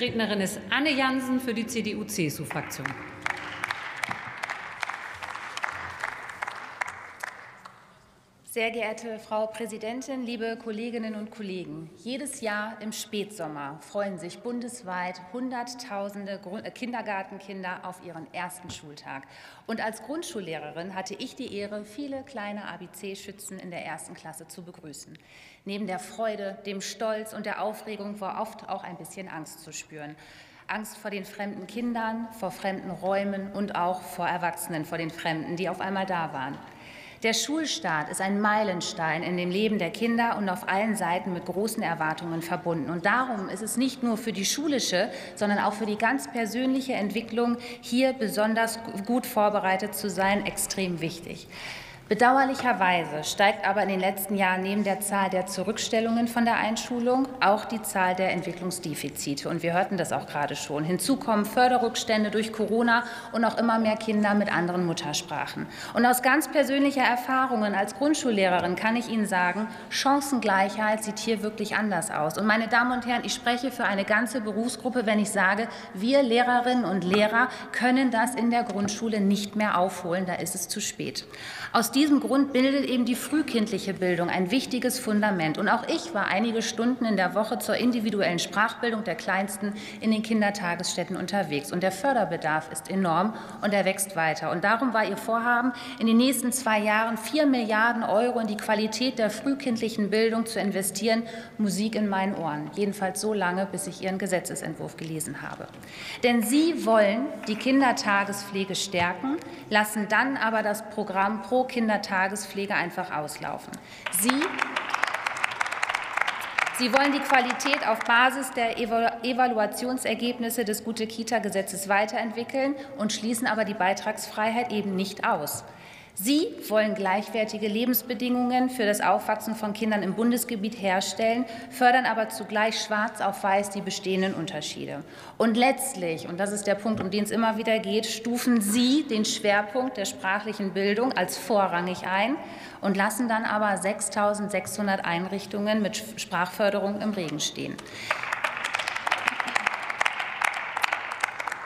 Rednerin ist Anne Jansen für die CDU-CSU-Fraktion. Sehr geehrte Frau Präsidentin, liebe Kolleginnen und Kollegen! Jedes Jahr im Spätsommer freuen sich bundesweit Hunderttausende äh, Kindergartenkinder auf ihren ersten Schultag. Und als Grundschullehrerin hatte ich die Ehre, viele kleine ABC-Schützen in der ersten Klasse zu begrüßen. Neben der Freude, dem Stolz und der Aufregung war oft auch ein bisschen Angst zu spüren. Angst vor den fremden Kindern, vor fremden Räumen und auch vor Erwachsenen, vor den Fremden, die auf einmal da waren. Der Schulstart ist ein Meilenstein in dem Leben der Kinder und auf allen Seiten mit großen Erwartungen verbunden. Und darum ist es nicht nur für die schulische, sondern auch für die ganz persönliche Entwicklung hier besonders gut vorbereitet zu sein, extrem wichtig. Bedauerlicherweise steigt aber in den letzten Jahren neben der Zahl der Zurückstellungen von der Einschulung auch die Zahl der Entwicklungsdefizite. Und wir hörten das auch gerade schon. Hinzu kommen Förderrückstände durch Corona und auch immer mehr Kinder mit anderen Muttersprachen. Und aus ganz persönlicher Erfahrung als Grundschullehrerin kann ich Ihnen sagen, Chancengleichheit sieht hier wirklich anders aus. Und meine Damen und Herren, ich spreche für eine ganze Berufsgruppe, wenn ich sage, wir Lehrerinnen und Lehrer können das in der Grundschule nicht mehr aufholen. Da ist es zu spät. Aus diesem Grund bildet eben die frühkindliche Bildung ein wichtiges Fundament. Und auch ich war einige Stunden in der Woche zur individuellen Sprachbildung der Kleinsten in den Kindertagesstätten unterwegs. Und der Förderbedarf ist enorm und er wächst weiter. Und darum war Ihr Vorhaben, in den nächsten zwei Jahren vier Milliarden Euro in die Qualität der frühkindlichen Bildung zu investieren, Musik in meinen Ohren. Jedenfalls so lange, bis ich Ihren Gesetzesentwurf gelesen habe. Denn Sie wollen die Kindertagespflege stärken, lassen dann aber das Programm pro Kinder Kindertagespflege einfach auslaufen. Sie Sie wollen die Qualität auf Basis der Evaluationsergebnisse des Gute-Kita-Gesetzes weiterentwickeln und schließen aber die Beitragsfreiheit eben nicht aus. Sie wollen gleichwertige Lebensbedingungen für das Aufwachsen von Kindern im Bundesgebiet herstellen, fördern aber zugleich schwarz auf weiß die bestehenden Unterschiede. Und letztlich, und das ist der Punkt, um den es immer wieder geht, stufen Sie den Schwerpunkt der sprachlichen Bildung als vorrangig ein und lassen dann aber 6.600 Einrichtungen mit Sprachförderung im Regen stehen.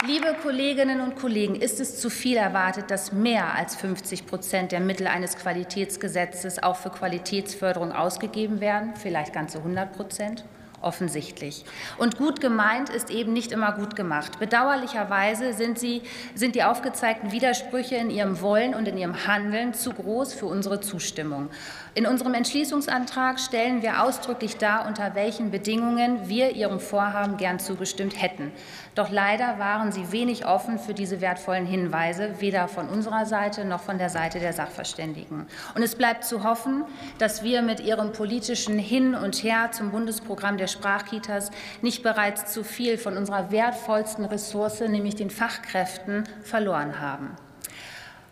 Liebe Kolleginnen und Kollegen, ist es zu viel erwartet, dass mehr als 50 Prozent der Mittel eines Qualitätsgesetzes auch für Qualitätsförderung ausgegeben werden, vielleicht ganze 100 Prozent? Offensichtlich. Und gut gemeint ist eben nicht immer gut gemacht. Bedauerlicherweise sind, sie, sind die aufgezeigten Widersprüche in ihrem Wollen und in ihrem Handeln zu groß für unsere Zustimmung. In unserem Entschließungsantrag stellen wir ausdrücklich dar, unter welchen Bedingungen wir Ihrem Vorhaben gern zugestimmt hätten. Doch leider waren Sie wenig offen für diese wertvollen Hinweise, weder von unserer Seite noch von der Seite der Sachverständigen. Und es bleibt zu hoffen, dass wir mit Ihrem politischen Hin und Her zum Bundesprogramm der Sprachkitas nicht bereits zu viel von unserer wertvollsten Ressource, nämlich den Fachkräften, verloren haben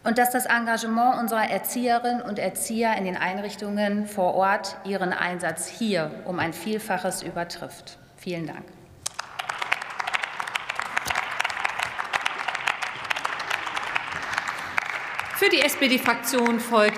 und dass das Engagement unserer Erzieherinnen und Erzieher in den Einrichtungen vor Ort ihren Einsatz hier um ein Vielfaches übertrifft. Vielen Dank. Für die SPD-Fraktion folgt